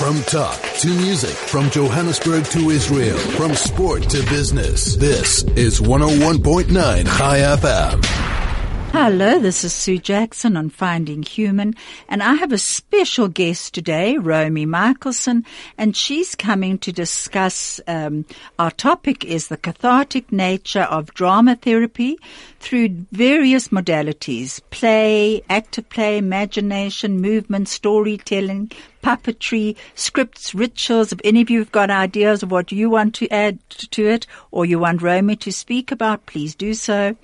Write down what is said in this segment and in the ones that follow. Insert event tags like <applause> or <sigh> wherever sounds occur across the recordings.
From talk to music, from Johannesburg to Israel, from sport to business. This is 101.9 Chai FM. Hello, this is Sue Jackson on Finding Human, and I have a special guest today, Romy Michaelson, and she's coming to discuss. Um, our topic is the cathartic nature of drama therapy through various modalities: play, active play, imagination, movement, storytelling, puppetry, scripts, rituals. If any of you have got ideas of what you want to add to it, or you want Romy to speak about, please do so.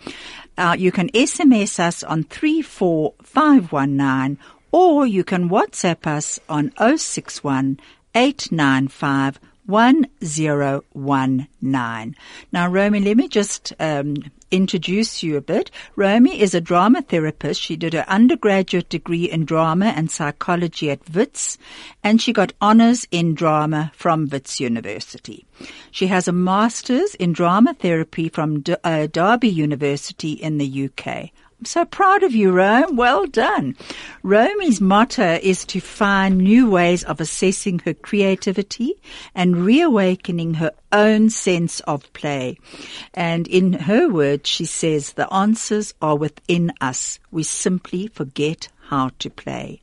Uh, you can SMS us on 34519 or you can WhatsApp us on 061 895 1019. Now, Romy, let me just um, introduce you a bit. Romy is a drama therapist. She did her undergraduate degree in drama and psychology at Wits, and she got honors in drama from Wits University. She has a master's in drama therapy from D- uh, Derby University in the UK. So proud of you, Rome. Well done. Romy's motto is to find new ways of assessing her creativity and reawakening her own sense of play. And in her words, she says, the answers are within us. We simply forget how to play.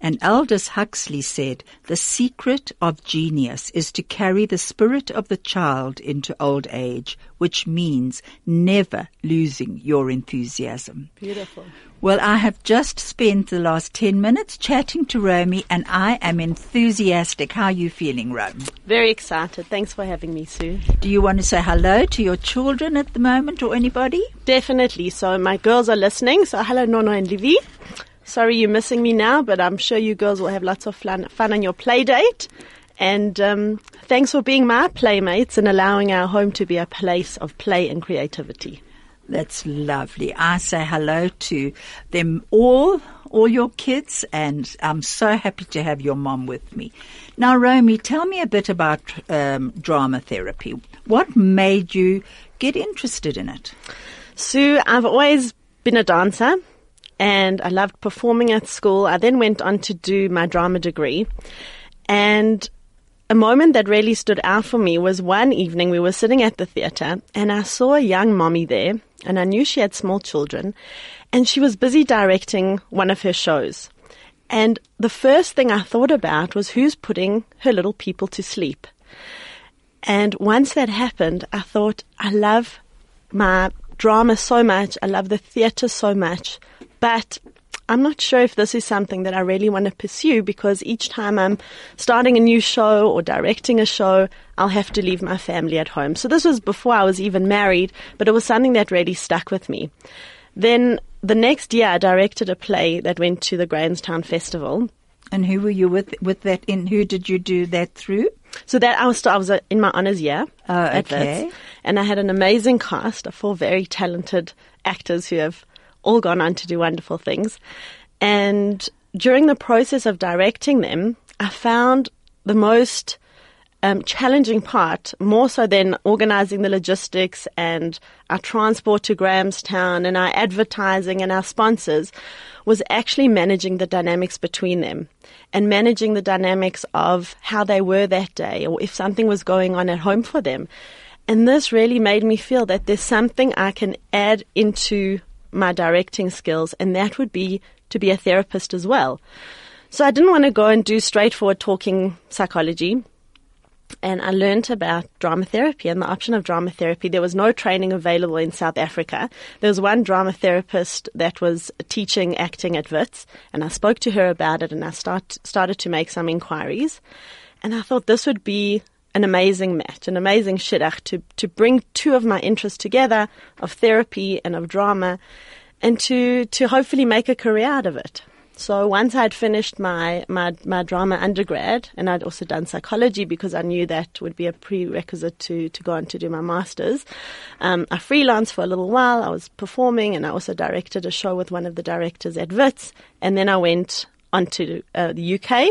And Aldous Huxley said, the secret of genius is to carry the spirit of the child into old age, which means never losing your enthusiasm. Beautiful. Well, I have just spent the last 10 minutes chatting to Romy and I am enthusiastic. How are you feeling, Romy? Very excited. Thanks for having me, Sue. Do you want to say hello to your children at the moment or anybody? Definitely. So my girls are listening. So hello, Nono and Livy. Sorry you're missing me now, but I'm sure you girls will have lots of fun, fun on your play date. And um, thanks for being my playmates and allowing our home to be a place of play and creativity. That's lovely. I say hello to them all, all your kids, and I'm so happy to have your mom with me. Now, Romy, tell me a bit about um, drama therapy. What made you get interested in it? Sue, I've always been a dancer and I loved performing at school. I then went on to do my drama degree. And a moment that really stood out for me was one evening we were sitting at the theatre and I saw a young mommy there and I knew she had small children and she was busy directing one of her shows. And the first thing I thought about was who's putting her little people to sleep. And once that happened, I thought, I love my drama so much. I love the theatre so much. But I'm not sure if this is something that I really want to pursue because each time I'm starting a new show or directing a show, I'll have to leave my family at home. So this was before I was even married, but it was something that really stuck with me. Then the next year I directed a play that went to the Grahamstown Festival. And who were you with with that in who did you do that through? So that I was I was uh, in my honors year. Oh, okay. and I had an amazing cast of four very talented actors who have all gone on to do wonderful things. And during the process of directing them, I found the most um, challenging part, more so than organizing the logistics and our transport to Grahamstown and our advertising and our sponsors, was actually managing the dynamics between them and managing the dynamics of how they were that day or if something was going on at home for them. And this really made me feel that there's something I can add into my directing skills, and that would be to be a therapist as well. So I didn't want to go and do straightforward talking psychology. And I learned about drama therapy and the option of drama therapy. There was no training available in South Africa. There was one drama therapist that was teaching acting at WITS, and I spoke to her about it and I start, started to make some inquiries. And I thought this would be an amazing match, an amazing shidduch to, to bring two of my interests together of therapy and of drama and to, to hopefully make a career out of it. So once I'd finished my, my, my drama undergrad and I'd also done psychology because I knew that would be a prerequisite to, to go on to do my master's, um, I freelanced for a little while. I was performing and I also directed a show with one of the directors at WITS. And then I went onto uh, the UK,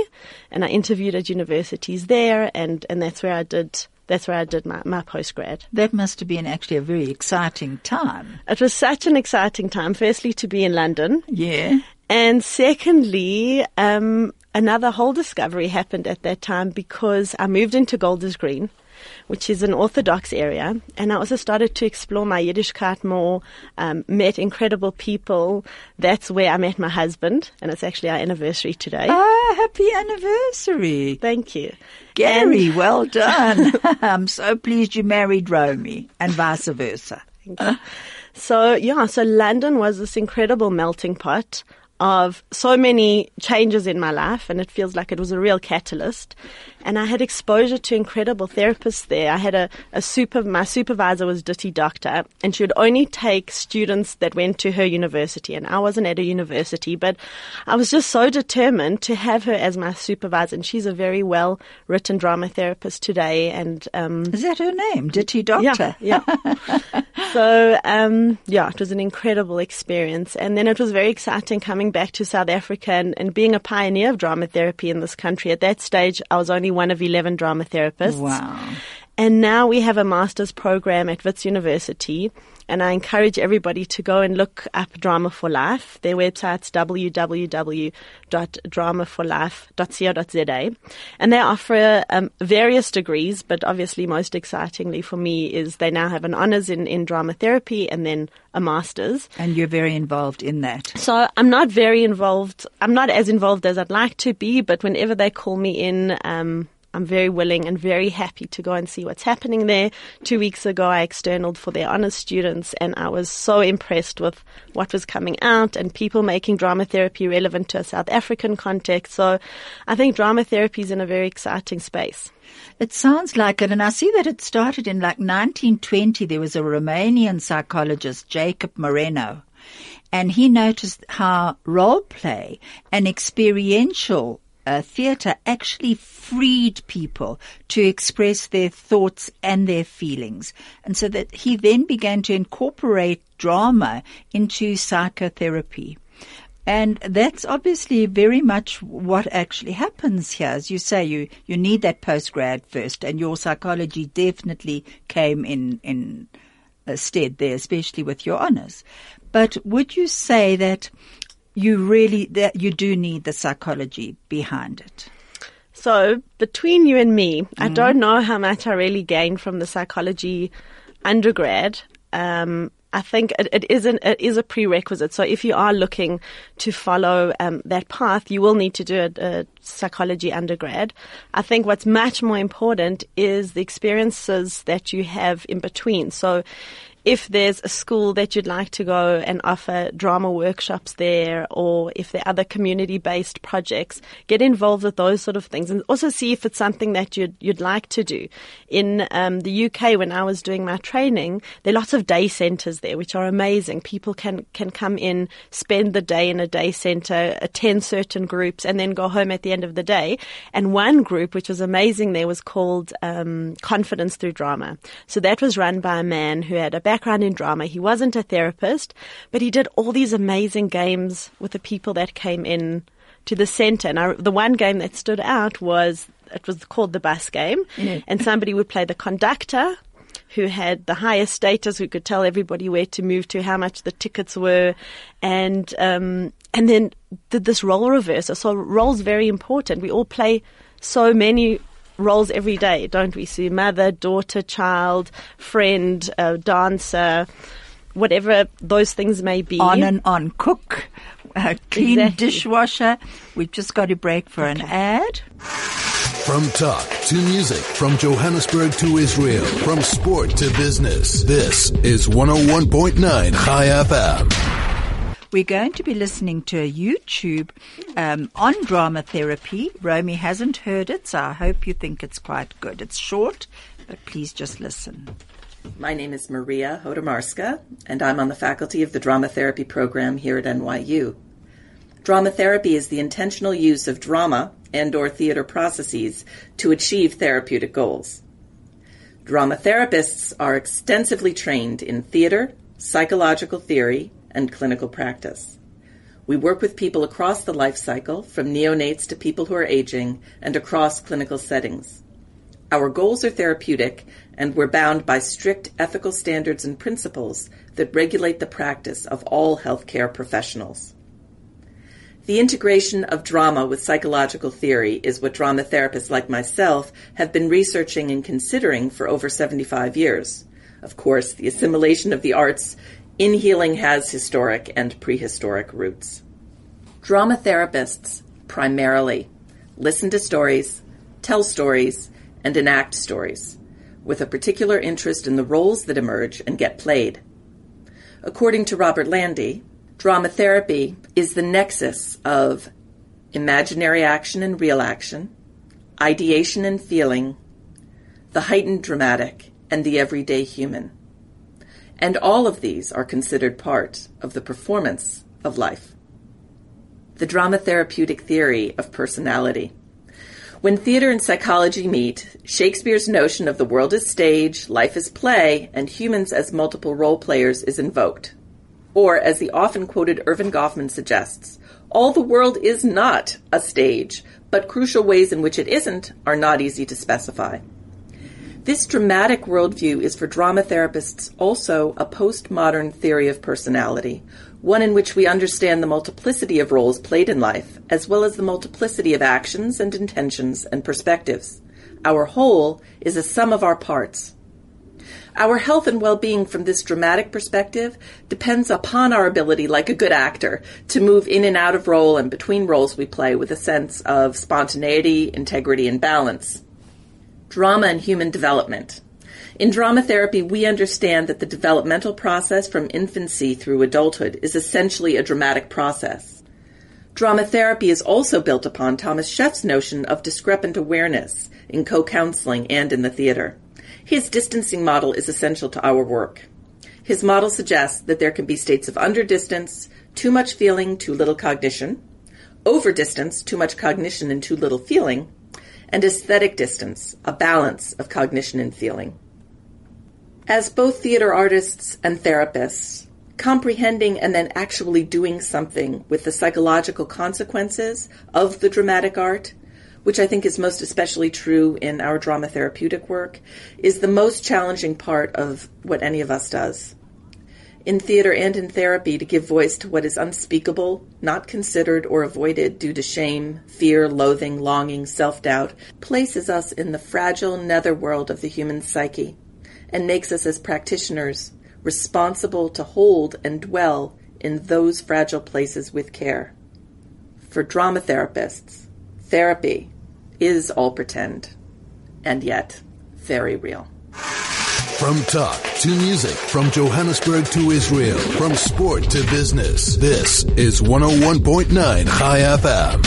and I interviewed at universities there, and, and that's where I did that's where I did my, my postgrad. That must have been actually a very exciting time. It was such an exciting time. Firstly, to be in London. Yeah. And secondly, um, another whole discovery happened at that time because I moved into Golders Green which is an Orthodox area. And I also started to explore my Yiddishkeit more, um, met incredible people. That's where I met my husband, and it's actually our anniversary today. Ah, happy anniversary. Thank you. Gary, and well <laughs> done. <laughs> I'm so pleased you married Romy, and vice versa. So, yeah, so London was this incredible melting pot of so many changes in my life, and it feels like it was a real catalyst. And I had exposure to incredible therapists there. I had a, a super, my supervisor was Ditty Dokter, and she would only take students that went to her university. And I wasn't at a university, but I was just so determined to have her as my supervisor. And she's a very well written drama therapist today. And um, is that her name, Ditty Dokter? Yeah. yeah. <laughs> so um, yeah, it was an incredible experience. And then it was very exciting coming back to South Africa and, and being a pioneer of drama therapy in this country. At that stage, I was only one of 11 drama therapists. Wow. And now we have a master's program at Wits University. And I encourage everybody to go and look up Drama for Life. Their website's www.dramaforlife.co.za. And they offer um, various degrees, but obviously most excitingly for me is they now have an honors in, in drama therapy and then a master's. And you're very involved in that. So I'm not very involved. I'm not as involved as I'd like to be, but whenever they call me in, um, I'm very willing and very happy to go and see what's happening there. Two weeks ago, I externaled for their honors students and I was so impressed with what was coming out and people making drama therapy relevant to a South African context. So I think drama therapy is in a very exciting space. It sounds like it, and I see that it started in like 1920. There was a Romanian psychologist, Jacob Moreno, and he noticed how role play and experiential uh, theatre actually freed people to express their thoughts and their feelings. And so that he then began to incorporate drama into psychotherapy. And that's obviously very much what actually happens here. As you say, you, you need that postgrad first, and your psychology definitely came in, in stead there, especially with your honors. But would you say that you really that you do need the psychology behind it. So between you and me, mm-hmm. I don't know how much I really gained from the psychology undergrad. Um, I think it, it isn't it is a prerequisite. So if you are looking to follow um, that path, you will need to do a, a, psychology undergrad. I think what's much more important is the experiences that you have in between. So if there's a school that you'd like to go and offer drama workshops there, or if there are other community based projects, get involved with those sort of things and also see if it's something that you'd, you'd like to do. In um, the UK, when I was doing my training, there are lots of day centres there, which are amazing. People can, can come in, spend the day in a day centre, attend certain groups, and then go home at the end of the day. And one group, which was amazing there, was called um, Confidence Through Drama. So that was run by a man who had a background in drama. He wasn't a therapist, but he did all these amazing games with the people that came in to the center. And I, the one game that stood out was it was called the bus game, and somebody would play the conductor. Who had the highest status? Who could tell everybody where to move to, how much the tickets were, and um, and then did this role reversal. So roles very important. We all play so many roles every day, don't we? See mother, daughter, child, friend, uh, dancer, whatever those things may be. On and on. Cook, uh, clean exactly. dishwasher. We've just got to break for okay. an ad. From talk to music, from Johannesburg to Israel, from sport to business, this is 101.9 Chai FM. We're going to be listening to a YouTube um, on drama therapy. Romy hasn't heard it, so I hope you think it's quite good. It's short, but please just listen. My name is Maria Hodermarska, and I'm on the faculty of the drama therapy program here at NYU. Drama therapy is the intentional use of drama and or theater processes to achieve therapeutic goals. Drama therapists are extensively trained in theater, psychological theory, and clinical practice. We work with people across the life cycle, from neonates to people who are aging, and across clinical settings. Our goals are therapeutic, and we're bound by strict ethical standards and principles that regulate the practice of all healthcare professionals. The integration of drama with psychological theory is what drama therapists like myself have been researching and considering for over 75 years. Of course, the assimilation of the arts in healing has historic and prehistoric roots. Drama therapists, primarily, listen to stories, tell stories, and enact stories, with a particular interest in the roles that emerge and get played. According to Robert Landy, drama therapy is the nexus of imaginary action and real action, ideation and feeling, the heightened dramatic, and the everyday human. And all of these are considered part of the performance of life. The drama therapeutic theory of personality. When theater and psychology meet, Shakespeare's notion of the world as stage, life as play, and humans as multiple role players is invoked. Or, as the often quoted Erving Goffman suggests, all the world is not a stage, but crucial ways in which it isn't are not easy to specify. This dramatic worldview is for drama therapists also a postmodern theory of personality, one in which we understand the multiplicity of roles played in life, as well as the multiplicity of actions and intentions and perspectives. Our whole is a sum of our parts. Our health and well-being from this dramatic perspective depends upon our ability, like a good actor, to move in and out of role and between roles we play with a sense of spontaneity, integrity, and balance. Drama and human development. In drama therapy, we understand that the developmental process from infancy through adulthood is essentially a dramatic process. Drama therapy is also built upon Thomas Scheff's notion of discrepant awareness in co-counseling and in the theater. His distancing model is essential to our work. His model suggests that there can be states of underdistance, too much feeling, too little cognition, overdistance, too much cognition and too little feeling, and aesthetic distance, a balance of cognition and feeling. As both theater artists and therapists, comprehending and then actually doing something with the psychological consequences of the dramatic art, which I think is most especially true in our drama therapeutic work, is the most challenging part of what any of us does. In theater and in therapy, to give voice to what is unspeakable, not considered or avoided due to shame, fear, loathing, longing, self doubt, places us in the fragile netherworld of the human psyche and makes us as practitioners responsible to hold and dwell in those fragile places with care. For drama therapists, therapy is all pretend and yet very real. From talk to music, from Johannesburg to Israel, from sport to business, this is 101.9 Chai FM.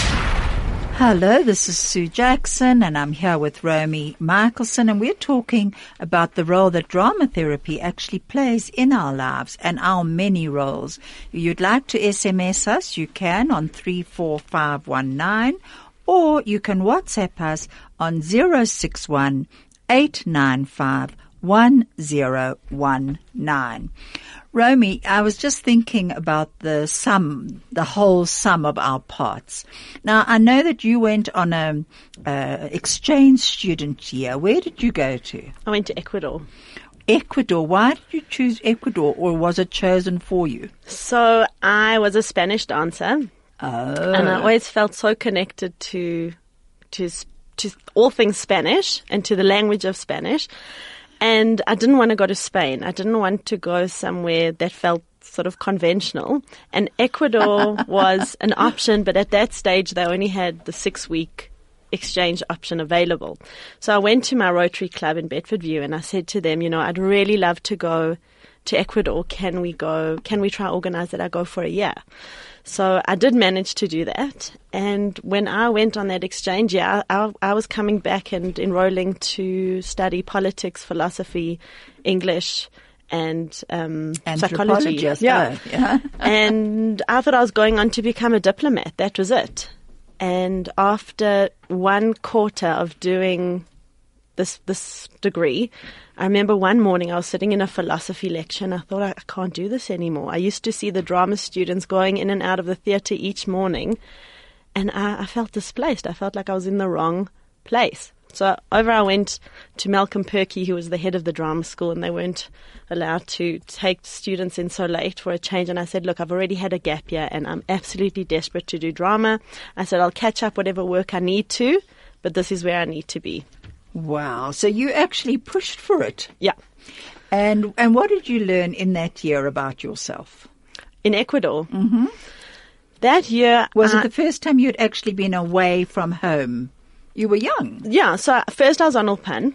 Hello, this is Sue Jackson and I'm here with Romy Michaelson and we're talking about the role that drama therapy actually plays in our lives and our many roles. If you'd like to SMS us, you can on 34519 or you can WhatsApp us on 061 895 1019. Romy, I was just thinking about the sum, the whole sum of our parts. Now, I know that you went on a, uh, exchange student year. Where did you go to? I went to Ecuador. Ecuador. Why did you choose Ecuador, or was it chosen for you? So I was a Spanish dancer, Oh, and I always felt so connected to to to all things Spanish and to the language of Spanish. And I didn't want to go to Spain. I didn't want to go somewhere that felt sort of conventional. And Ecuador <laughs> was an option, but at that stage they only had the six week exchange option available. So I went to my Rotary Club in Bedfordview and I said to them, you know, I'd really love to go to Ecuador. Can we go? Can we try organize that I go for a year? So I did manage to do that. And when I went on that exchange, yeah, I, I was coming back and enrolling to study politics, philosophy, English, and um, psychology. Yeah. yeah. <laughs> and I thought I was going on to become a diplomat. That was it. And after one quarter of doing this this degree, I remember one morning I was sitting in a philosophy lecture and I thought I, I can't do this anymore. I used to see the drama students going in and out of the theatre each morning, and I, I felt displaced. I felt like I was in the wrong place. So over I went to Malcolm Purkey, who was the head of the drama school, and they weren't allowed to take students in so late for a change. And I said, look, I've already had a gap year and I'm absolutely desperate to do drama. I said, I'll catch up whatever work I need to, but this is where I need to be. Wow. So you actually pushed for it. Yeah. And and what did you learn in that year about yourself? In Ecuador. Mm-hmm. That year. Was I- it the first time you'd actually been away from home? You were young. Yeah, so first I was on Ulpan.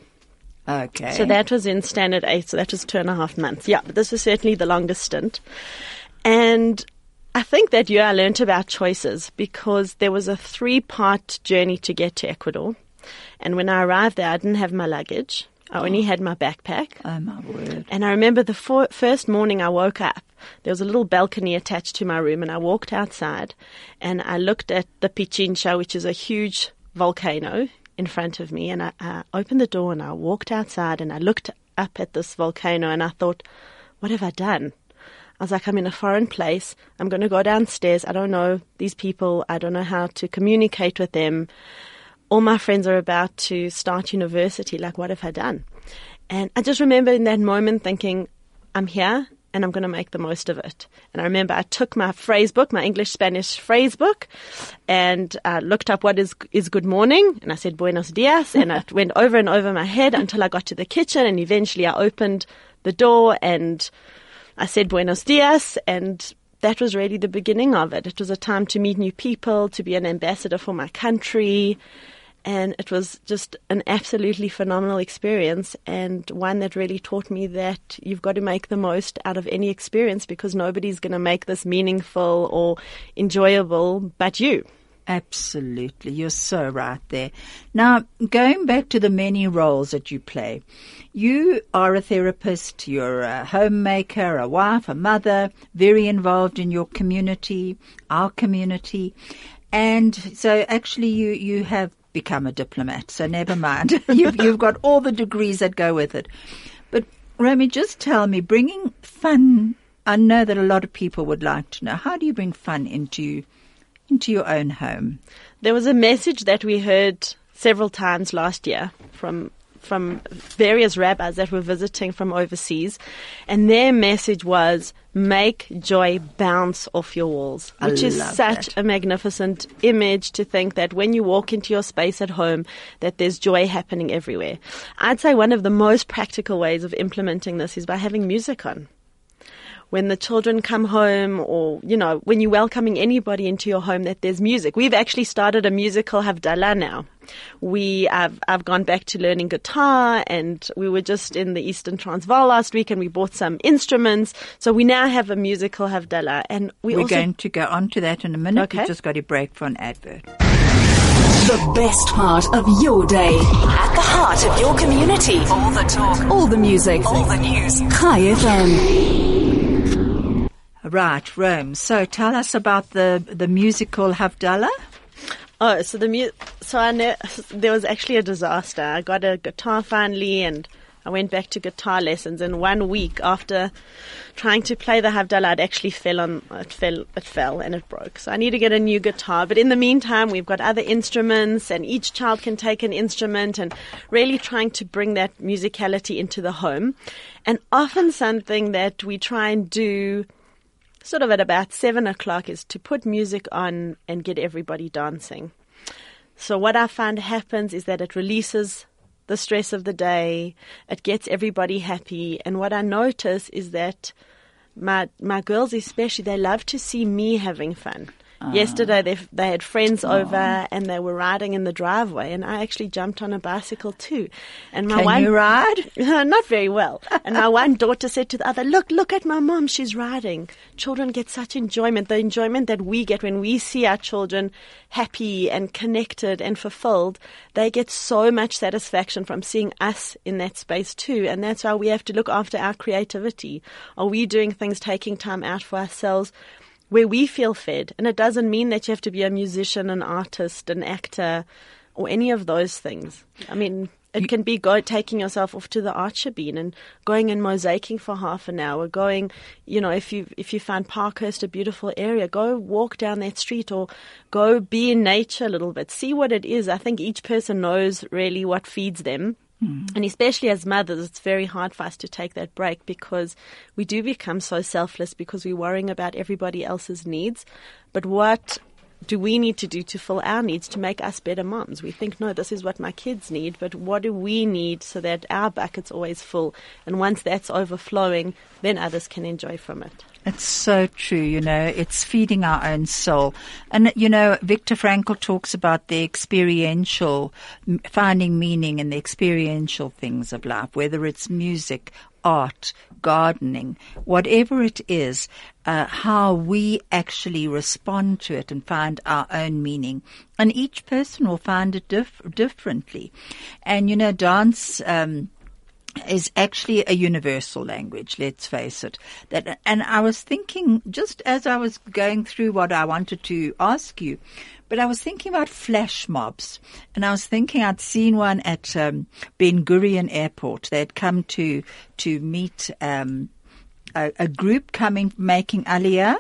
Okay. So that was in standard eight, so that was two and a half months. Yeah, but this was certainly the longest stint. And I think that year I learned about choices because there was a three part journey to get to Ecuador. And when I arrived there, I didn't have my luggage. I only oh. had my backpack. Oh my word. And I remember the fo- first morning I woke up, there was a little balcony attached to my room, and I walked outside and I looked at the Pichincha, which is a huge volcano in front of me. And I, I opened the door and I walked outside and I looked up at this volcano and I thought, what have I done? I was like, I'm in a foreign place. I'm going to go downstairs. I don't know these people. I don't know how to communicate with them. All my friends are about to start university. Like, what have I done? And I just remember in that moment thinking, I'm here and I'm going to make the most of it. And I remember I took my phrase book, my English Spanish phrase book, and uh, looked up what is is good morning, and I said buenos dias, and it <laughs> went over and over my head until I got to the kitchen, and eventually I opened the door and I said buenos dias, and that was really the beginning of it. It was a time to meet new people, to be an ambassador for my country. And it was just an absolutely phenomenal experience and one that really taught me that you've got to make the most out of any experience because nobody's going to make this meaningful or enjoyable but you. Absolutely. You're so right there. Now, going back to the many roles that you play, you are a therapist, you're a homemaker, a wife, a mother, very involved in your community, our community. And so actually you, you have become a diplomat. So never mind. <laughs> you've, you've got all the degrees that go with it. But Romy, just tell me, bringing fun, I know that a lot of people would like to know, how do you bring fun into into your own home. There was a message that we heard several times last year from from various rabbis that were visiting from overseas, and their message was make joy bounce off your walls, I which is such that. a magnificent image to think that when you walk into your space at home, that there's joy happening everywhere. I'd say one of the most practical ways of implementing this is by having music on when the children come home or, you know, when you're welcoming anybody into your home that there's music. We've actually started a musical Havdalah now. We have, I've gone back to learning guitar and we were just in the Eastern Transvaal last week and we bought some instruments. So we now have a musical Havdalah and we We're also going to go on to that in a minute. Okay. We've just got a break for an advert. The best part of your day. At the heart of your community. All the talk. All the music. All the news. Chai FM. Right, Rome. So tell us about the, the musical Havdalah. Oh, so the mu- so I know <laughs> there was actually a disaster. I got a guitar finally, and I went back to guitar lessons. And one week after trying to play the Havdalah, it actually fell on it fell it fell and it broke. So I need to get a new guitar. But in the meantime, we've got other instruments, and each child can take an instrument, and really trying to bring that musicality into the home. And often something that we try and do sort of at about seven o'clock is to put music on and get everybody dancing. So what I find happens is that it releases the stress of the day, it gets everybody happy, and what I notice is that my my girls especially they love to see me having fun. Yesterday they they had friends over and they were riding in the driveway and I actually jumped on a bicycle too. And my Can one you ride? <laughs> not very well. And my one daughter said to the other, look, look at my mom, she's riding. Children get such enjoyment, the enjoyment that we get when we see our children happy and connected and fulfilled. They get so much satisfaction from seeing us in that space too. And that's why we have to look after our creativity. Are we doing things, taking time out for ourselves? Where we feel fed. And it doesn't mean that you have to be a musician, an artist, an actor, or any of those things. I mean, It can be go taking yourself off to the Archer Bean and going and mosaicing for half an hour. Going, you know, if you if you find Parkhurst a beautiful area, go walk down that street or go be in nature a little bit. See what it is. I think each person knows really what feeds them. Hmm. And especially as mothers, it's very hard for us to take that break because we do become so selfless because we're worrying about everybody else's needs. But what do we need to do to fill our needs to make us better moms? We think, no, this is what my kids need, but what do we need so that our bucket's always full? And once that's overflowing, then others can enjoy from it. It's so true, you know, it's feeding our own soul. And, you know, Viktor Frankl talks about the experiential, finding meaning in the experiential things of life, whether it's music, art, gardening, whatever it is, uh, how we actually respond to it and find our own meaning. And each person will find it dif- differently. And, you know, dance, um, is actually a universal language, let's face it. That, and I was thinking, just as I was going through what I wanted to ask you, but I was thinking about flash mobs, and I was thinking I'd seen one at um, Ben Gurion Airport. They had come to to meet um, a, a group coming making Aliyah,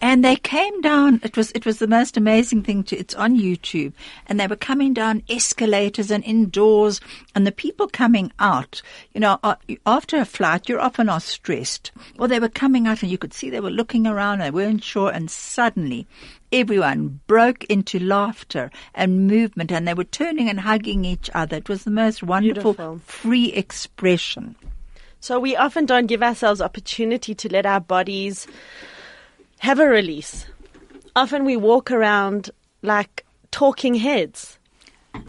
and they came down. It was it was the most amazing thing. To it's on YouTube, and they were coming down escalators and indoors, and the people coming out. You know, after a flight, you're often are stressed. Well, they were coming out, and you could see they were looking around. They weren't sure, and suddenly. Everyone broke into laughter and movement, and they were turning and hugging each other. It was the most wonderful, Beautiful. free expression. So we often don't give ourselves opportunity to let our bodies have a release. Often we walk around like talking heads.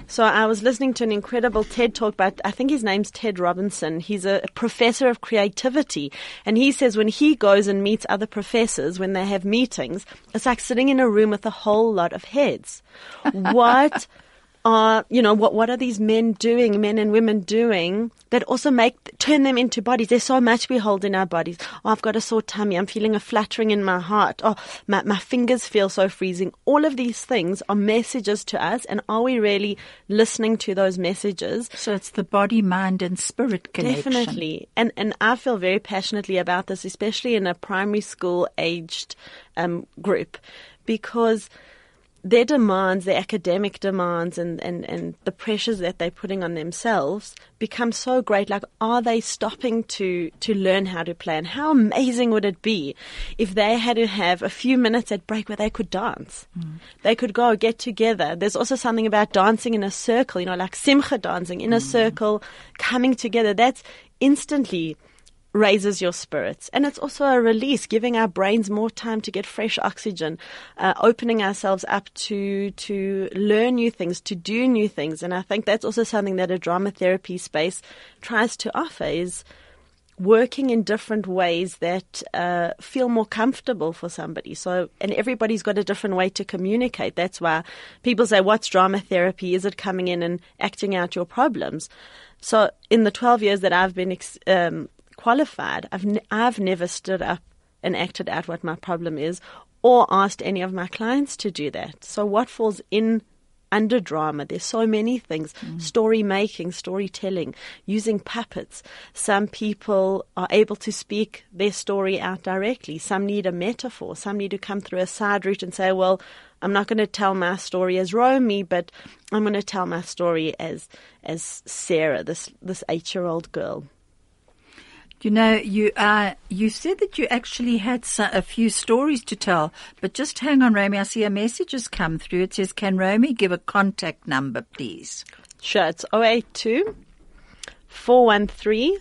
So I was listening to an incredible TED talk by, I think his name's Ted Robinson. He's a professor of creativity. And he says when he goes and meets other professors, when they have meetings, it's like sitting in a room with a whole lot of heads. <laughs> What are, you know, what, what are these men doing, men and women doing that also make, turn them into bodies? There's so much we hold in our bodies. Oh, I've got a sore tummy. I'm feeling a fluttering in my heart. Oh, my, my fingers feel so freezing. All of these things are messages to us. And are we really listening to those messages? So it's the body, mind, and spirit connection. Definitely. And and I feel very passionately about this, especially in a primary school aged um, group, because their demands, their academic demands and, and, and the pressures that they're putting on themselves become so great. Like, are they stopping to, to learn how to play? And how amazing would it be if they had to have a few minutes at break where they could dance? Mm. They could go get together. There's also something about dancing in a circle, you know, like simcha dancing in a mm. circle, coming together. That's instantly raises your spirits. And it's also a release, giving our brains more time to get fresh oxygen, uh, opening ourselves up to, to learn new things, to do new things. And I think that's also something that a drama therapy space tries to offer is working in different ways that uh, feel more comfortable for somebody. So, and everybody's got a different way to communicate. That's why people say, "What's drama therapy? Is it coming in and acting out your problems?" So, in the twelve years that I've been um, qualified, I've ne- I've never stood up and acted out what my problem is, or asked any of my clients to do that. So, what falls in under drama. There's so many things. Mm. Story making, storytelling, using puppets. Some people are able to speak their story out directly. Some need a metaphor. Some need to come through a side route and say, well, I'm not going to tell my story as Romy, but I'm going to tell my story as, as Sarah, this, this eight year old girl. You know, you uh, you said that you actually had a few stories to tell, but just hang on, Romy. I see a message has come through. It says, "Can Romy give a contact number, please?" Sure, it's 082 413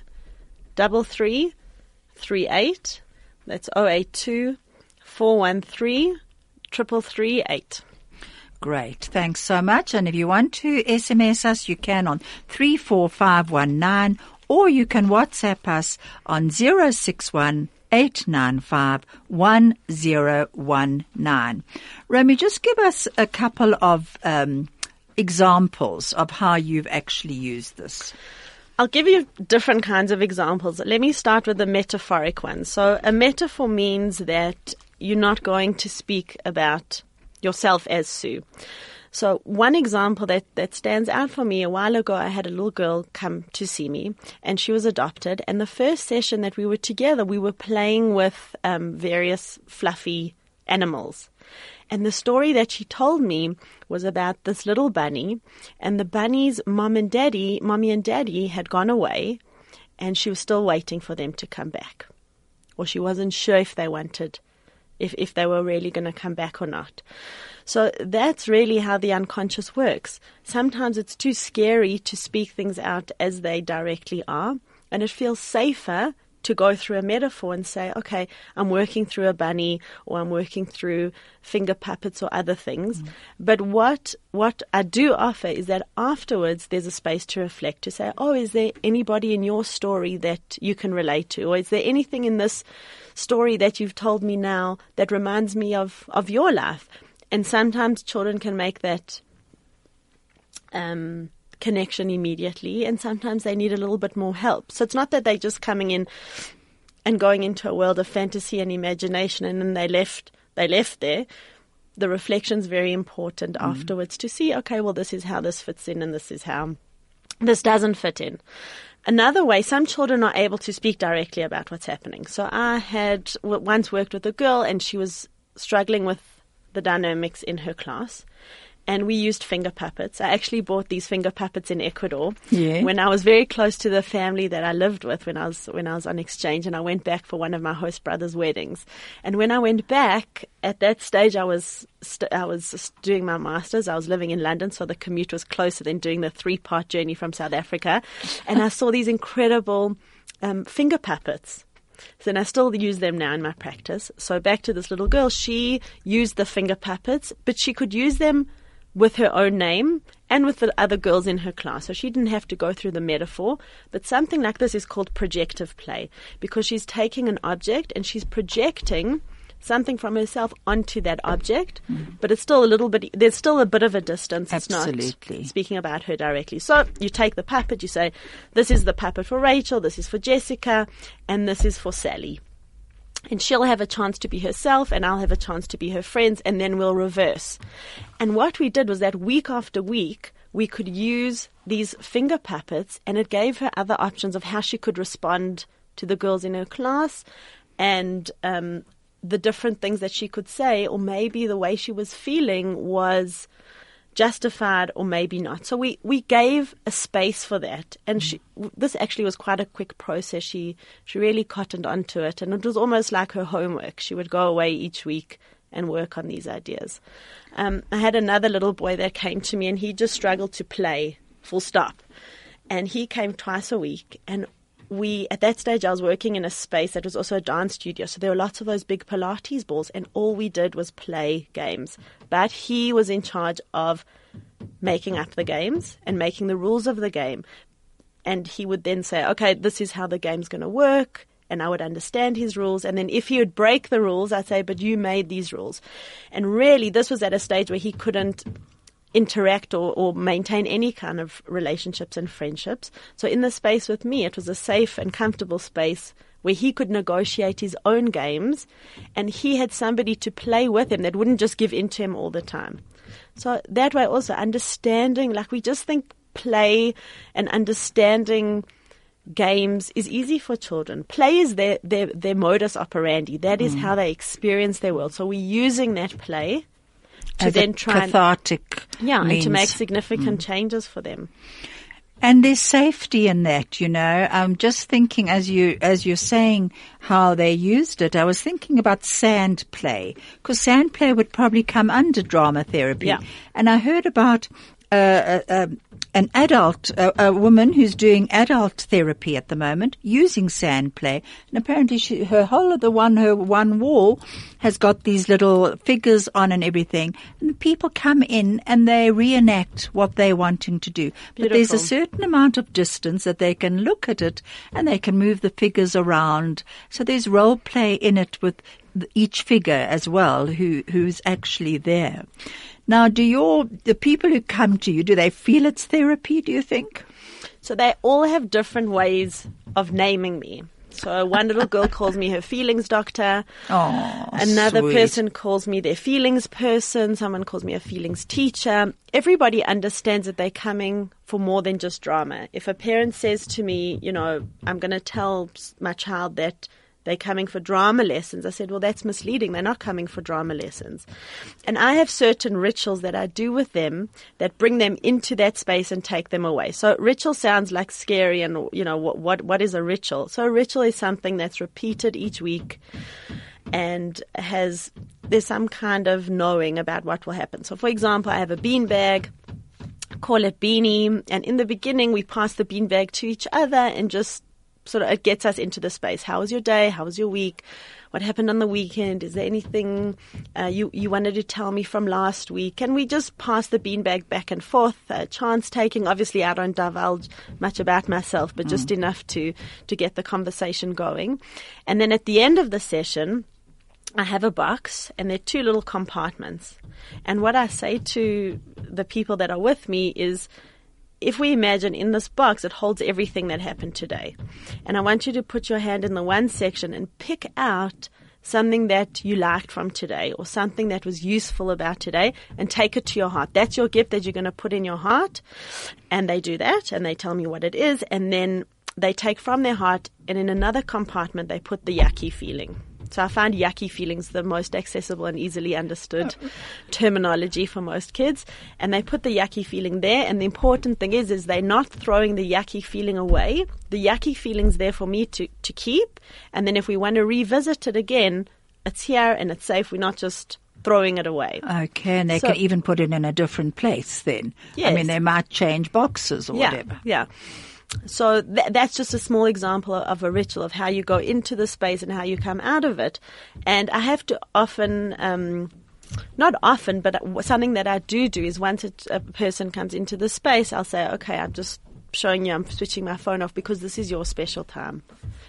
3338. That's 082 413 3338. Great. Thanks so much. And if you want to SMS us, you can on 34519 or you can WhatsApp us on 061 895 1019. Romy, just give us a couple of um, examples of how you've actually used this. I'll give you different kinds of examples. Let me start with the metaphoric one. So, a metaphor means that you're not going to speak about yourself as Sue. So one example that, that stands out for me, a while ago, I had a little girl come to see me and she was adopted. And the first session that we were together, we were playing with um, various fluffy animals. And the story that she told me was about this little bunny and the bunny's mom and daddy, mommy and daddy had gone away and she was still waiting for them to come back. Or she wasn't sure if they wanted, if, if they were really going to come back or not. So that's really how the unconscious works. Sometimes it's too scary to speak things out as they directly are, and it feels safer to go through a metaphor and say, okay, I'm working through a bunny or I'm working through finger puppets or other things. Mm. But what, what I do offer is that afterwards there's a space to reflect, to say, oh, is there anybody in your story that you can relate to? Or is there anything in this story that you've told me now that reminds me of, of your life? And sometimes children can make that um, connection immediately, and sometimes they need a little bit more help. So it's not that they're just coming in and going into a world of fantasy and imagination, and then they left they left there. The reflection's very important mm-hmm. afterwards to see, okay, well, this is how this fits in, and this is how this doesn't fit in. Another way, some children are able to speak directly about what's happening. So I had once worked with a girl, and she was struggling with the dynamics in her class. And we used finger puppets. I actually bought these finger puppets in Ecuador yeah. when I was very close to the family that I lived with when I was when I was on exchange, and I went back for one of my host brother's weddings. And when I went back, at that stage, I was st- I was doing my masters. I was living in London, so the commute was closer than doing the three part journey from South Africa. And I saw these incredible um, finger puppets so, and I still use them now in my practice. So back to this little girl, she used the finger puppets, but she could use them with her own name and with the other girls in her class. So she didn't have to go through the metaphor. But something like this is called projective play because she's taking an object and she's projecting something from herself onto that object, mm. but it's still a little bit, there's still a bit of a distance. Absolutely. It's not speaking about her directly. So you take the puppet, you say, this is the puppet for Rachel, this is for Jessica, and this is for Sally. And she'll have a chance to be herself, and I'll have a chance to be her friends, and then we'll reverse. And what we did was that week after week, we could use these finger puppets, and it gave her other options of how she could respond to the girls in her class and um, the different things that she could say, or maybe the way she was feeling was justified or maybe not. So we, we gave a space for that. And she, this actually was quite a quick process. She, she really cottoned onto it. And it was almost like her homework. She would go away each week and work on these ideas. Um, I had another little boy that came to me and he just struggled to play, full stop. And he came twice a week. And we at that stage I was working in a space that was also a dance studio, so there were lots of those big Pilates balls, and all we did was play games. But he was in charge of making up the games and making the rules of the game. And he would then say, okay, this is how the game's going to work. And I would understand his rules. And then if he would break the rules, I'd say, but you made these rules. And really, this was at a stage where he couldn't interact or, or maintain any kind of relationships and friendships. So in the space with me, it was a safe and comfortable space where he could negotiate his own games and he had somebody to play with him that wouldn't just give in to him all the time. So that way also understanding, like we just think play and understanding games is easy for children. Play is their, their, their modus operandi. That is mm. how they experience their world. So we're using that play to As then try cathartic and, yeah, means. and to make significant mm. changes for them. And there's safety in that, you know. I'm just thinking as you, as you're saying how they used it, I was thinking about sand play, because sand play would probably come under drama therapy. Yeah. And I heard about, uh, uh, um, an adult, a, a, woman who's doing adult therapy at the moment using sand play. And apparently she, her whole of the one, her one wall has got these little figures on and everything. And people come in and they reenact what they're wanting to do. Beautiful. But there's a certain amount of distance that they can look at it and they can move the figures around. So there's role play in it with each figure as well who, who's actually there. Now, do your, the people who come to you, do they feel it's therapy, do you think? So they all have different ways of naming me. So one little girl <laughs> calls me her feelings doctor. Oh, Another sweet. person calls me their feelings person. Someone calls me a feelings teacher. Everybody understands that they're coming for more than just drama. If a parent says to me, you know, I'm going to tell my child that they're coming for drama lessons, I said, well, that's misleading. They're not coming for drama lessons. And I have certain rituals that I do with them that bring them into that space and take them away. So ritual sounds like scary and, you know, what, what, what is a ritual? So a ritual is something that's repeated each week and has there's some kind of knowing about what will happen. So, for example, I have a bean bag, call it beanie, and in the beginning we pass the bean bag to each other and just sort of it gets us into the space. How was your day? How was your week? What happened on the weekend? Is there anything uh, you you wanted to tell me from last week? And we just pass the beanbag back and forth, uh, chance taking. Obviously, I don't divulge much about myself, but just enough to to get the conversation going. And then at the end of the session, I have a box and there are two little compartments. And what I say to the people that are with me is, if we imagine in this box, it holds everything that happened today. And I want you to put your hand in the one section and pick out something that you liked from today or something that was useful about today and take it to your heart. That's your gift that you're going to put in your heart. And they do that and they tell me what it is. And then they take from their heart and in another compartment, they put the yucky feeling. So I find yucky feelings the most accessible and easily understood <laughs> terminology for most kids. And they put the yucky feeling there. And the important thing is, is they're not throwing the yucky feeling away. The yucky feeling's there for me to, to keep. And then if we want to revisit it again, it's here and it's safe. We're not just throwing it away. Okay, and they So- can even put it in a different place then. I mean, they might change boxes or yeah, whatever. Yeah. So th- that's just a small example of a ritual of how you go into the space and how you come out of it. And I have to often, um, not often, but something that I do do is once a, a person comes into the space, I'll say, okay, I'm just showing you I'm switching my phone off because this is your special time.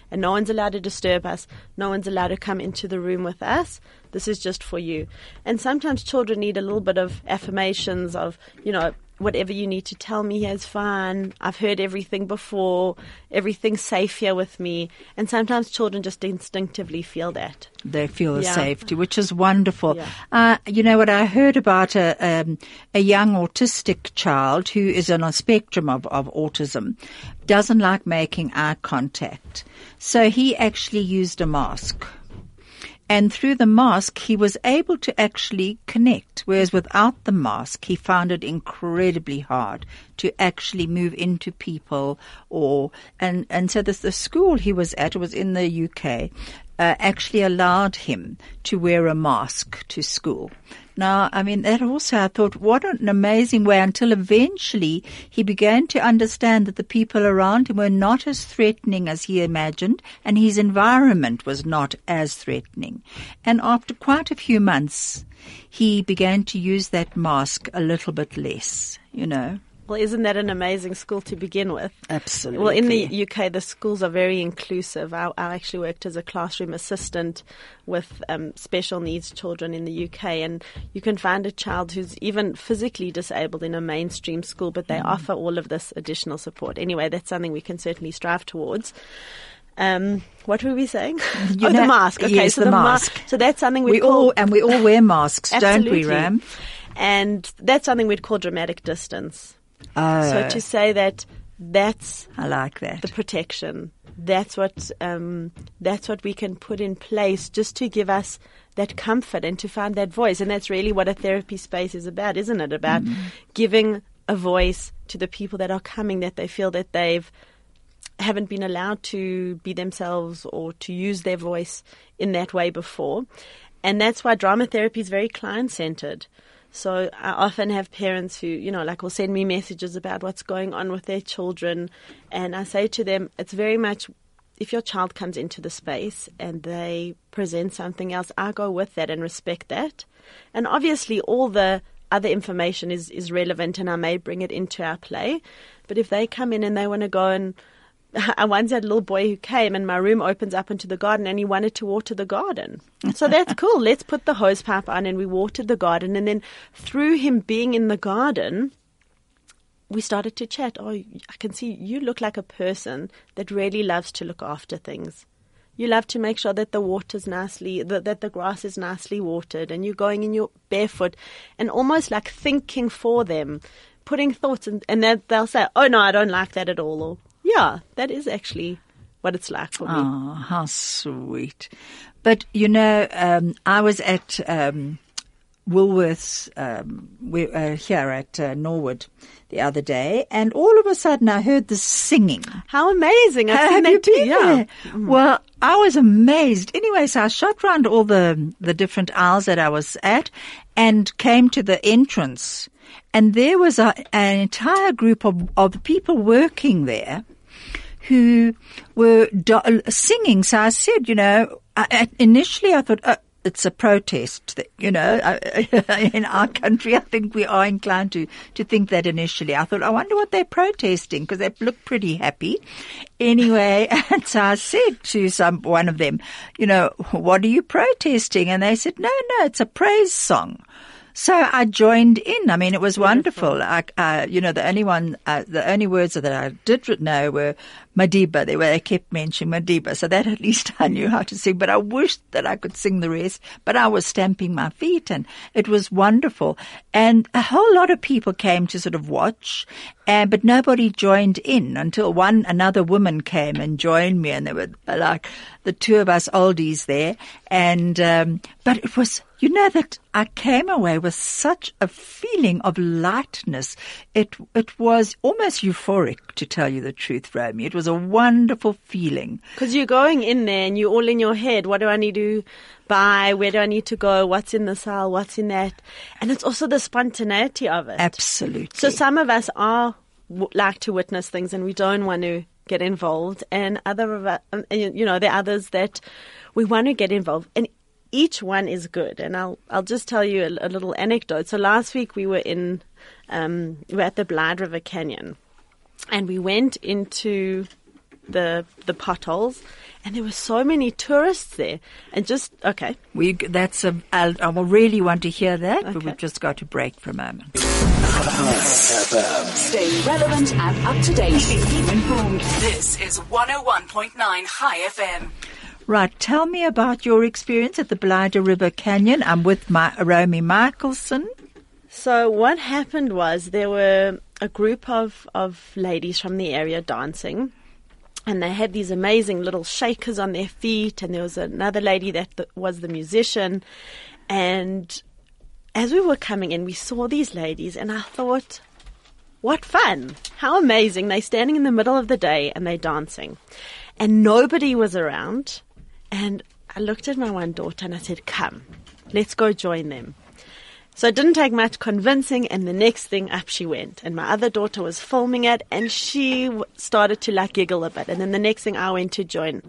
And no one's allowed to disturb us. No one's allowed to come into the room with us. This is just for you. And sometimes children need a little bit of affirmations of, you know, whatever you need to tell me here is fine. I've heard everything before. Everything's safe here with me. And sometimes children just instinctively feel that. They feel the Yeah. safety, which is wonderful. Yeah. Uh, you know what? I heard about a um, a young autistic child who is on a spectrum of, of autism, doesn't like making eye contact, so he actually used a mask. And through the mask, he was able to actually connect. Whereas without the mask, he found it incredibly hard to actually move into people or, and, and so this, the school he was at, was in the UK, uh, actually allowed him to wear a mask to school. Now, I mean, that also, I thought, what an amazing way until eventually he began to understand that the people around him were not as threatening as he imagined and his environment was not as threatening. And after quite a few months, he began to use that mask a little bit less, you know. Well, isn't that an amazing school to begin with? Absolutely. Well, in the UK, the schools are very inclusive. I, I actually worked as a classroom assistant with um, special needs children in the UK, and you can find a child who's even physically disabled in a mainstream school, but they Mm. offer all of this additional support. Anyway, that's something we can certainly strive towards. Um, what were we saying? You <laughs> oh, know- the mask. Okay, yes, so the ma- mask. so that's something we, we call all, and we all wear masks, don't we, Ram? And that's something we'd call dramatic distance. Oh, So to say that that's I like that. the protection. That's what um, that's what we can put in place just to give us that comfort and to find that voice. And that's really what a therapy space is about, isn't it? About giving a voice to the people that are coming that they feel that they've haven't been allowed to be themselves or to use their voice in that way before. And that's why drama therapy is very client centered. So I often have parents who, you know, like will send me messages about what's going on with their children. And I say to them, it's very much if your child comes into the space and they present something else, I go with that and respect that. And obviously all the other information is, is relevant and I may bring it into our play. But if they come in and they want to go and <laughs> I once had a little boy who came and my room opens up into the garden and he wanted to water the garden. So that's cool. Let's put the hose pipe on and we watered the garden. And then through him being in the garden, we started to chat. Oh, I can see you look like a person that really loves to look after things. You love to make sure that the water's nicely, that, that the grass is nicely watered, and you're going in your barefoot and almost like thinking for them, putting thoughts, and then they'll say, "Oh no, I don't like that at all." Or, yeah, that is actually what it's like for me. Oh, how sweet. But, you know, um, I was at um, Woolworths um, we, uh, here at uh, Norwood the other day, and all of a sudden I heard the singing. How amazing! I've Have you been Yeah. there? Well, I was amazed. Anyway, so I shot round all the the different aisles that I was at, and came to the entrance, and there was a, an entire group of of people working there who were do- singing. So I said, you know, I, I- initially I thought. Uh, it's a protest, that, you know. <laughs> In our country, I think we are inclined to, to think that initially. I thought, I wonder what they're protesting because they look pretty happy. Anyway, <laughs> and so I said to some one of them, you know, what are you protesting? And they said, no, no, it's a praise song. So I joined in. I mean, it was wonderful. I, uh, you know, the only one, uh, the only words that I did know were Madiba. They were, they kept mentioning Madiba. So that at least <laughs> I knew how to sing, but I wished that I could sing the rest, but I was stamping my feet and it was wonderful. And a whole lot of people came to sort of watch and, but nobody joined in until one, another woman came and joined me and there were like the two of us oldies there. And, um, but it was, you know that I came away with such a feeling of lightness. It it was almost euphoric, to tell you the truth, Romy. It was a wonderful feeling. Because you're going in there and you're all in your head. What do I need to buy? Where do I need to go? What's in the cell? What's in that? And it's also the spontaneity of it. Absolutely. So some of us are like to witness things and we don't want to get involved, and other of us, um, you know, there are others that we want to get involved, and each one is good. And I'll I'll just tell you a, a little anecdote. So last week we were in um, we were at the Blyde River Canyon, and we went into the the potholes, and there were so many tourists there, and just okay. we that's a. I'll, I will really want to hear that, but we've just got to break for a moment. Stay relevant and up to date. Keep informed. This is 101.9 Chai FM. Right, tell me about your experience at the Blyde River Canyon. I'm with my Romy Michaelson. So what happened was there were a group of, of ladies from the area dancing and they had these amazing little shakers on their feet and there was another lady that th- was the musician and as we were coming in we saw these ladies and I thought what fun! How amazing! They're standing in the middle of the day and they're dancing. And nobody was around and I looked at my one daughter and I said come let's go join them so it didn't take much convincing, and the next thing up she went. And my other daughter was filming it, and she started to like giggle a bit. And then the next thing I went to join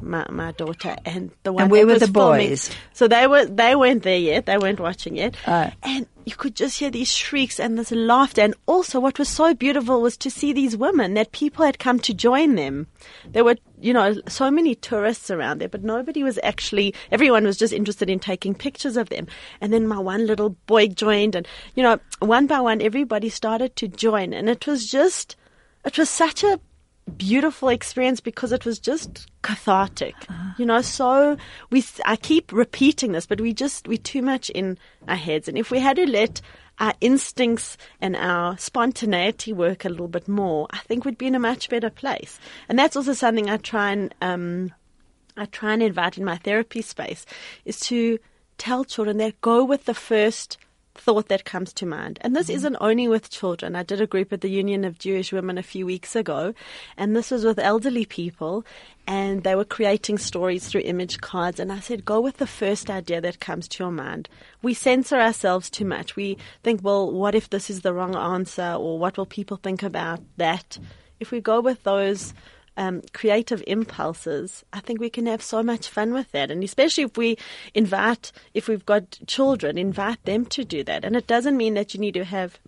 my, my daughter, and the one where that were the filming- boys? So they were they weren't there yet. They weren't watching it. Oh. And you could just hear these shrieks and this laughter. And also, what was so beautiful was to see these women that people had come to join them. There were, you know, so many tourists around there, but nobody was actually, everyone was just interested in taking pictures of them. And then my one little boy joined, and, you know, one by one, everybody started to join. And it was just, it was such a beautiful experience because it was just cathartic. You know, so we I keep repeating this, but we just we're too much in our heads, and if we had to let our instincts and our spontaneity work a little bit more, I think we'd be in a much better place. And that's also something I try and um, I try and invite in my therapy space is to tell children that go with the first thought that comes to mind. And this mm-hmm. isn't only with children. I did a group at the Union of Jewish Women a few weeks ago, and this was with elderly people, and they were creating stories through image cards. And I said, go with the first idea that comes to your mind. We censor ourselves too much. We think, well, what if this is the wrong answer, or what will people think about that? If we go with those um, creative impulses, I think we can have so much fun with that. And especially if we invite, if we've got children, invite them to do that. And it doesn't mean that you need to have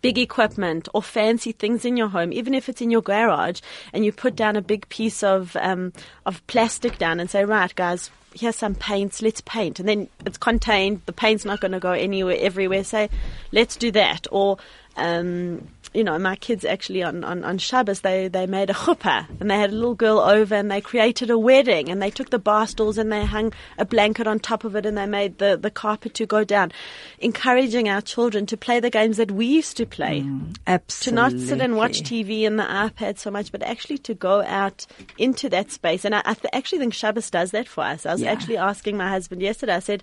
big equipment or fancy things in your home, even if it's in your garage, and you put down a big piece of um, of plastic down and say, right, guys. Here's some paints. Let's paint, and then it's contained. The paint's not going to go anywhere, everywhere. Say, let's do that. Or Um, you know, my kids actually on, on, on Shabbos, they, they made a chuppah and they had a little girl over and they created a wedding and they took the bar stools and they hung a blanket on top of it and they made the, the carpet to go down, encouraging our children to play the games that we used to play. Mm, To not sit and watch TV and the iPad so much, but actually to go out into that space. And I, I th- actually think Shabbos does that for us. I was Yeah. actually asking my husband yesterday, I said,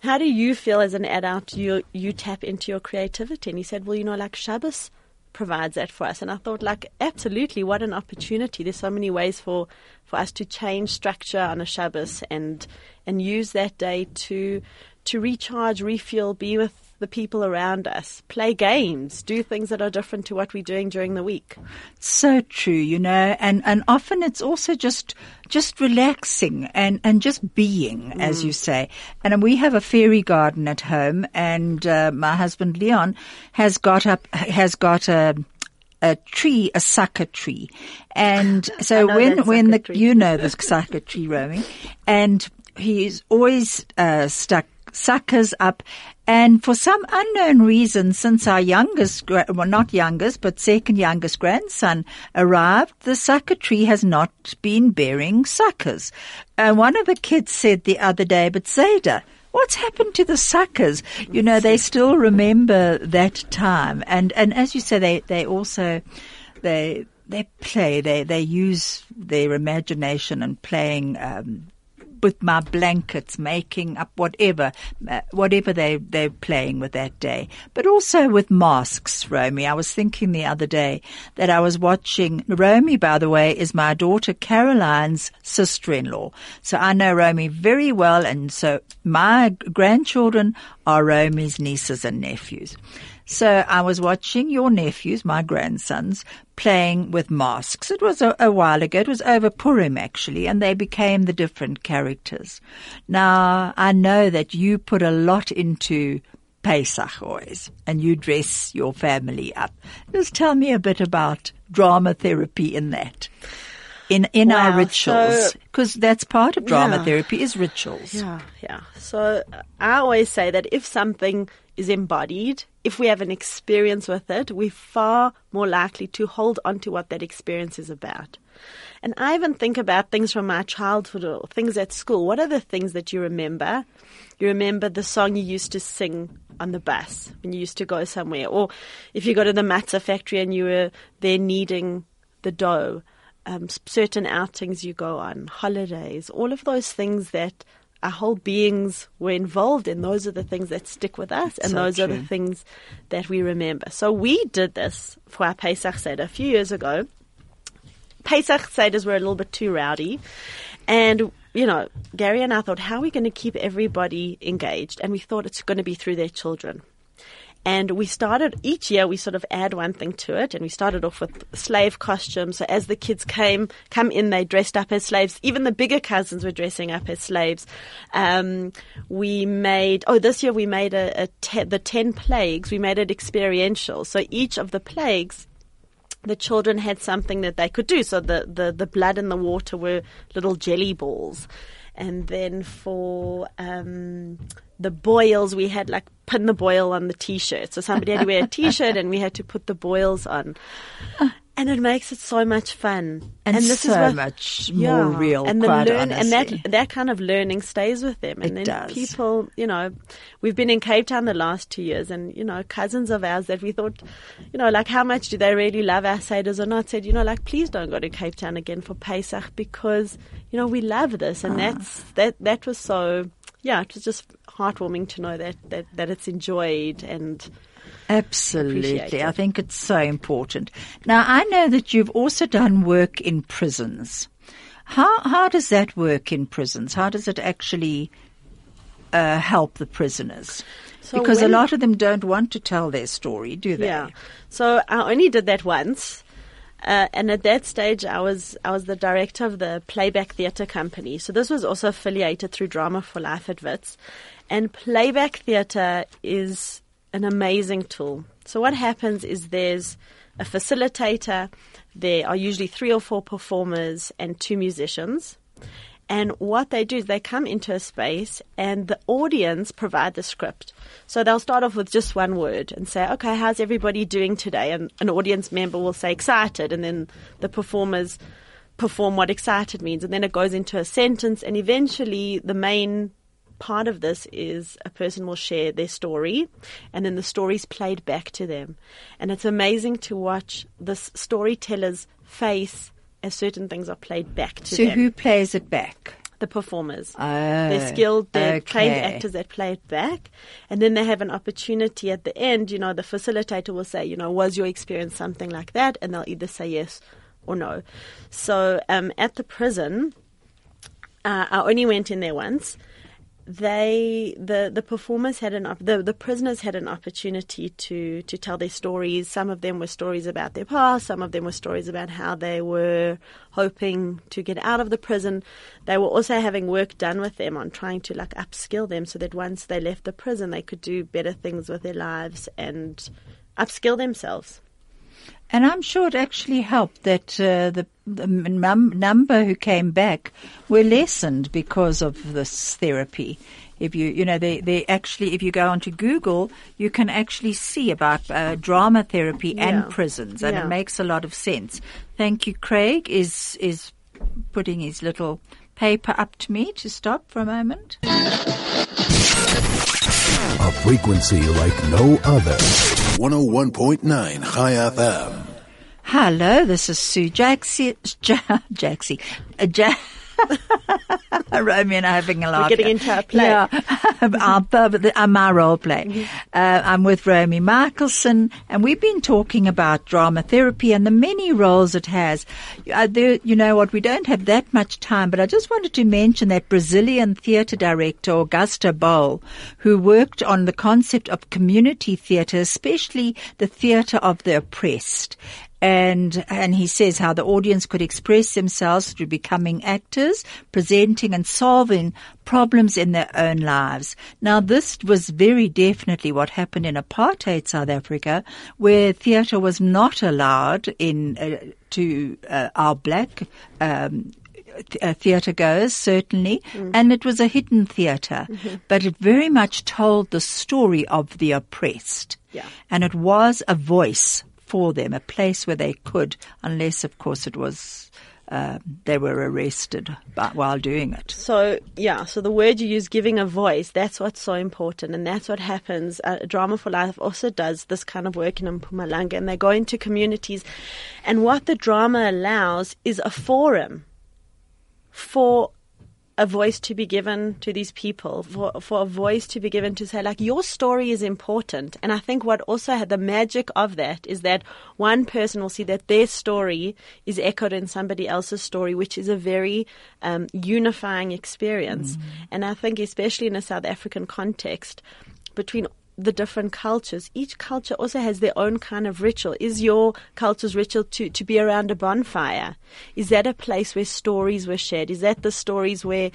how do you feel as an adult you, you tap into your creativity? And he said, well, you know, like Shabbos provides that for us. And I thought, like, absolutely, what an opportunity. There's so many ways for, for us to change structure on a Shabbos and, and use that day to, to recharge, refuel, be with the people around us, play games, do things that are different to what we're doing during the week. So true, you know, and, and often it's also just, just relaxing and, and just being, as you say. And we have a fairy garden at home and, uh, my husband Leon has got up, has got a, a tree, a sucker tree. And <laughs> so when, when the, tree. you know the <laughs> sucker tree roaming and he's always, uh, stuck suckers up. And for some unknown reason, since our youngest, well, not youngest, but second youngest grandson arrived, the sucker tree has not been bearing suckers. And one of the kids said the other day, but Zayda, what's happened to the suckers? You know, they still remember that time. And, and as you say, they, they also, they, they play, they, they use their imagination and playing, um, with my blankets, making up whatever, uh, whatever they, they're playing with that day. But also with masks, Romy. I was thinking the other day that I was watching, Romy, by the way, is my daughter Caroline's sister-in-law. So I know Romy very well. And so my grandchildren are Romy's nieces and nephews. So I was watching your nephews, my grandsons, playing with masks. It was a, a while ago. It was over Purim actually, and they became the different characters. Now I know that you put a lot into Pesach always, and you dress your family up. Just tell me a bit about drama therapy in that. In, in our Wow, rituals, so- because that's part of drama Yeah. therapy is rituals. Yeah, yeah. So I always say that if something is embodied, if we have an experience with it, we're far more likely to hold on to what that experience is about. And I even think about things from my childhood or things at school. What are the things that you remember? You remember the song you used to sing on the bus when you used to go somewhere, or if you go to the matzah factory and you were there kneading the dough. Um, certain outings you go on, holidays, all of those things that our whole beings were involved in. Those are the things that stick with us, and So those are the things that we remember. So we did this for our Pesach Seder a few years ago. Pesach Seders were a little bit too rowdy. And, you know, Gary and I thought, how are we going to keep everybody engaged? And we thought it's going to be through their children. And we started each year we sort of add one thing to it, and we started off with slave costumes. So as the kids came come in, they dressed up as slaves. Even the bigger cousins were dressing up as slaves. Um, we made oh this year we made a, a te- the ten plagues. We made it experiential. So each of the plagues the children had something that they could do. So the, the, the blood and the water were little jelly balls. And then for um, the boils, we had like pin the boil on the t-shirt. So somebody had to wear a t-shirt and we had to put the boils on. And it makes it so much fun. And this is so what- much more real, And the learn, and that that kind of learning stays with them. And It then does. people, you know, we've been in Cape Town the last two years, and you know, cousins of ours that we thought, you know, like how much do they really love our seders or not? Said, you know, like please don't go to Cape Town again for Pesach because you know we love this, and ah. that's that that was so. Yeah, it was just heartwarming to know that that, that it's enjoyed and. Absolutely. I think it's so important. Now, I know that you've also done work in prisons. How, how does that work in prisons? How does it actually uh, help the prisoners? So because a lot of them don't want to tell their story, do they? Yeah. So I only did that once. Uh, and at that stage, I was I was the director of the Playback Theatre Company. So this was also affiliated through Drama for Life at Wits. And Playback Theatre is an amazing tool. So what happens is there's a facilitator. There are usually three or four performers and two musicians. And what they do is they come into a space and the audience provide the script. So they'll start off with just one word and say, okay, how's everybody doing today? And an audience member will say excited and then the performers perform what excited means. And then it goes into a sentence and eventually the main part of this is a person will share their story and then the story's played back to them. And it's amazing to watch this storyteller's face as certain things are played back to So them. who plays it back? the performers. Oh, they're skilled, they're trained actors that play it back. And then they have an opportunity at the end, you know, the facilitator will say, you know, was your experience something like that? And they'll either say yes or no. So um, at the prison, uh, I only went in there once. They the the performers had an the the prisoners had an opportunity to to tell their stories. Some of them were stories about their past. Some of them were stories about how they were hoping to get out of the prison. They were also having work done with them on trying to like upskill them so that once they left the prison, they could do better things with their lives and upskill themselves. And I'm sure it actually helped that uh, the, the num- number who came back were lessened because of this therapy. If you, you know, they, they actually, if you go onto Google, you can actually see about uh, drama therapy Yeah. and prisons, and Yeah. it makes a lot of sense. Thank you, Craig. Is is putting his little paper up to me to stop for a moment. A frequency like no other. 101.9 Chai FM. Hello, this is Sue Jaxie. <laughs> Ja- Jaxie. Uh, ja- <laughs> Romy and I are having a laugh. We're getting into our play. Yeah, <laughs> our, our, my role play. Uh, I'm with Romy Michaelson, and we've been talking about drama therapy and the many roles it has. Uh, there, you know what? We don't have that much time, but I just wanted to mention that Brazilian theatre director Augusto Boal, who worked on the concept of community theatre, especially the theatre of the oppressed and and he says how the audience could express themselves through becoming actors, presenting and solving problems in their own lives. Now, this was very definitely what happened in apartheid South Africa, where theatre was not allowed in uh, to uh, our black. Um, th- uh, theatre goers, certainly, and it was a hidden theater, but it very much told the story of the oppressed. Yeah. And it was a voice for them, a place where they could, unless, of course, it was uh, they were arrested while doing it. So yeah, so the word you use, giving a voice, that's what's so important, and that's what happens. Uh, Drama for Life also does this kind of work in Mpumalanga, and they go into communities, and what the drama allows is a forum for a voice to be given to these people, for, for a voice to be given to say, like, your story is important. And I think what also had the magic of that is that one person will see that their story is echoed in somebody else's story, which is a very um, unifying experience. And I think, especially in a South African context, between the different cultures. Each culture also has their own kind of ritual. Is your culture's ritual to, to be around a bonfire? Is that a place where stories were shared? Is that the stories where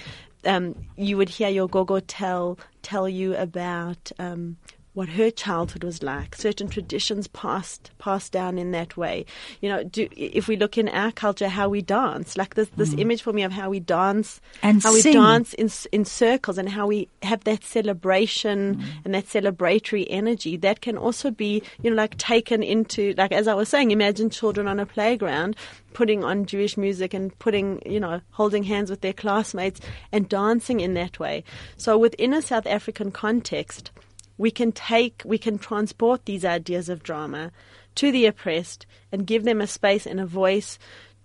um, you would hear your gogo tell tell you about um, what her childhood was like? Certain traditions passed passed down in that way. You know, do, if we look in our culture, how we dance, like this this mm. image for me of how we dance And how we dance in in circles and how we have that celebration mm. and that celebratory energy that can also be you know like taken into like as I was saying imagine children on a playground putting on Jewish music and putting you know holding hands with their classmates and dancing in that way so within a South African context we can take we can transport these ideas of drama to the oppressed and give them a space and a voice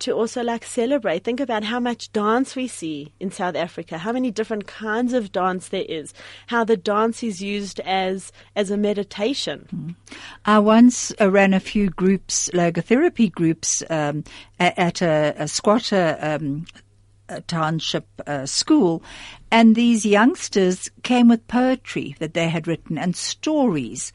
to also like celebrate. Think about how much dance we see in South Africa, how many different kinds of dance there is, how the dance is used as as a meditation. I once ran a few groups, logotherapy groups, um, at a, a squatter um, township uh, school, and these youngsters came with poetry that they had written and stories.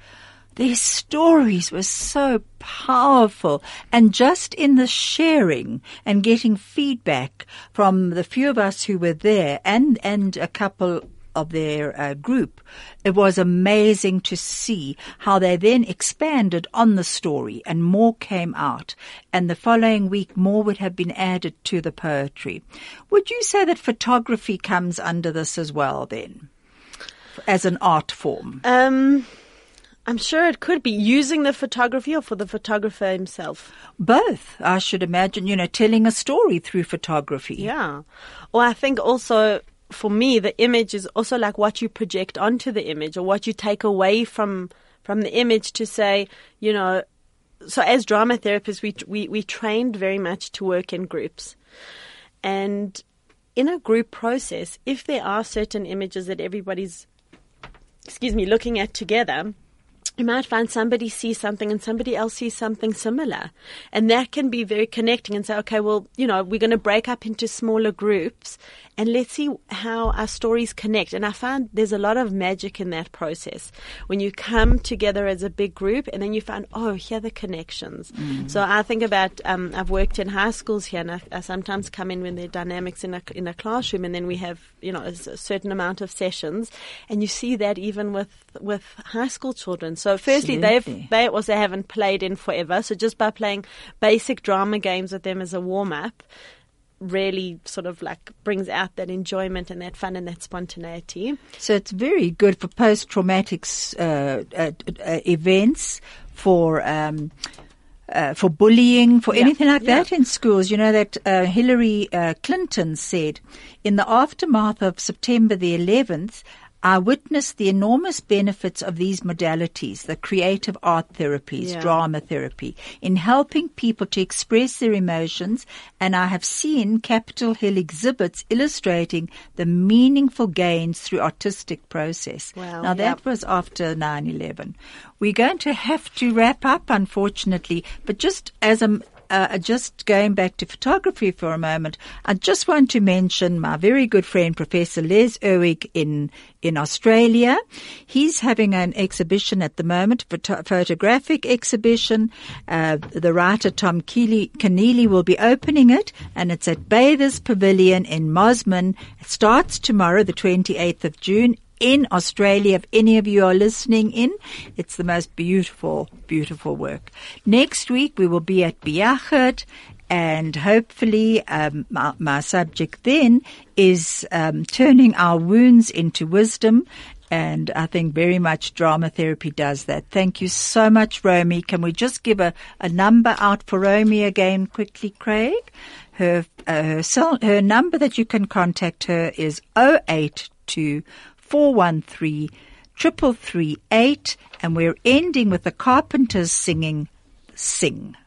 Their stories were so powerful, and just in the sharing and getting feedback from the few of us who were there, and and a couple of their uh, group, it was amazing to see how they then expanded on the story and more came out. And the following week, more would have been added to the poetry. Would you say that photography comes under this as well then? As an art form? Um, I'm sure it could be using the photography or for the photographer himself. Both, I should imagine, you know, telling a story through photography. Yeah. Or I think also for me, the image is also like what you project onto the image or what you take away from, from the image to say, you know, so as drama therapists, we, we, we trained very much to work in groups. And in a group process, if there are certain images that everybody's, excuse me, looking at together, you might find somebody sees something and somebody else sees something similar. And that can be very connecting and say, okay, well, you know, we're going to break up into smaller groups and let's see how our stories connect. And I find there's a lot of magic in that process when you come together as a big group and then you find, oh, here are the connections. Mm. So I think about, um, I've worked in high schools here and I, I, sometimes come in when there are dynamics in a, in a classroom and then we have, you know, a, a certain amount of sessions and you see that even with, with high school children. So so firstly, Absolutely. they've they also haven't played in forever. So just by playing basic drama games with them as a warm up, really sort of like brings out that enjoyment and that fun and that spontaneity. So it's very good for post traumatic uh, uh, uh, events for. Um, uh, for bullying, for yeah, anything like yeah. that in schools. You know that uh, Hillary uh, Clinton said in the aftermath of September the 11th, I witnessed the enormous benefits of these modalities, the creative art therapies, yeah. drama therapy, in helping people to express their emotions, and I have seen Capitol Hill exhibits illustrating the meaningful gains through artistic process. Wow, now that yep. was after 9-11. We're going to have to wrap up, unfortunately, but just as a uh, just going back to photography for a moment, I just want to mention my very good friend, Professor Les Irwig in, in Australia. He's having an exhibition at the moment, photo- photographic exhibition. Uh, the writer Tom Keeley, Keneally will be opening it and it's at Bathers Pavilion in Mosman. It starts tomorrow, the 28th of June in Australia. If any of you are listening in, it's the most beautiful, beautiful work. Next week we will be at Biachert and hopefully um, my, my, subject then is um, turning our wounds into wisdom. And I think very much drama therapy does that. Thank you so much, Romy. Can we just give a, a number out for Romy again quickly, Craig? Her, uh, her, cell, her number that you can contact her is 082 413 338 and we're ending with the Carpenters singing Sing.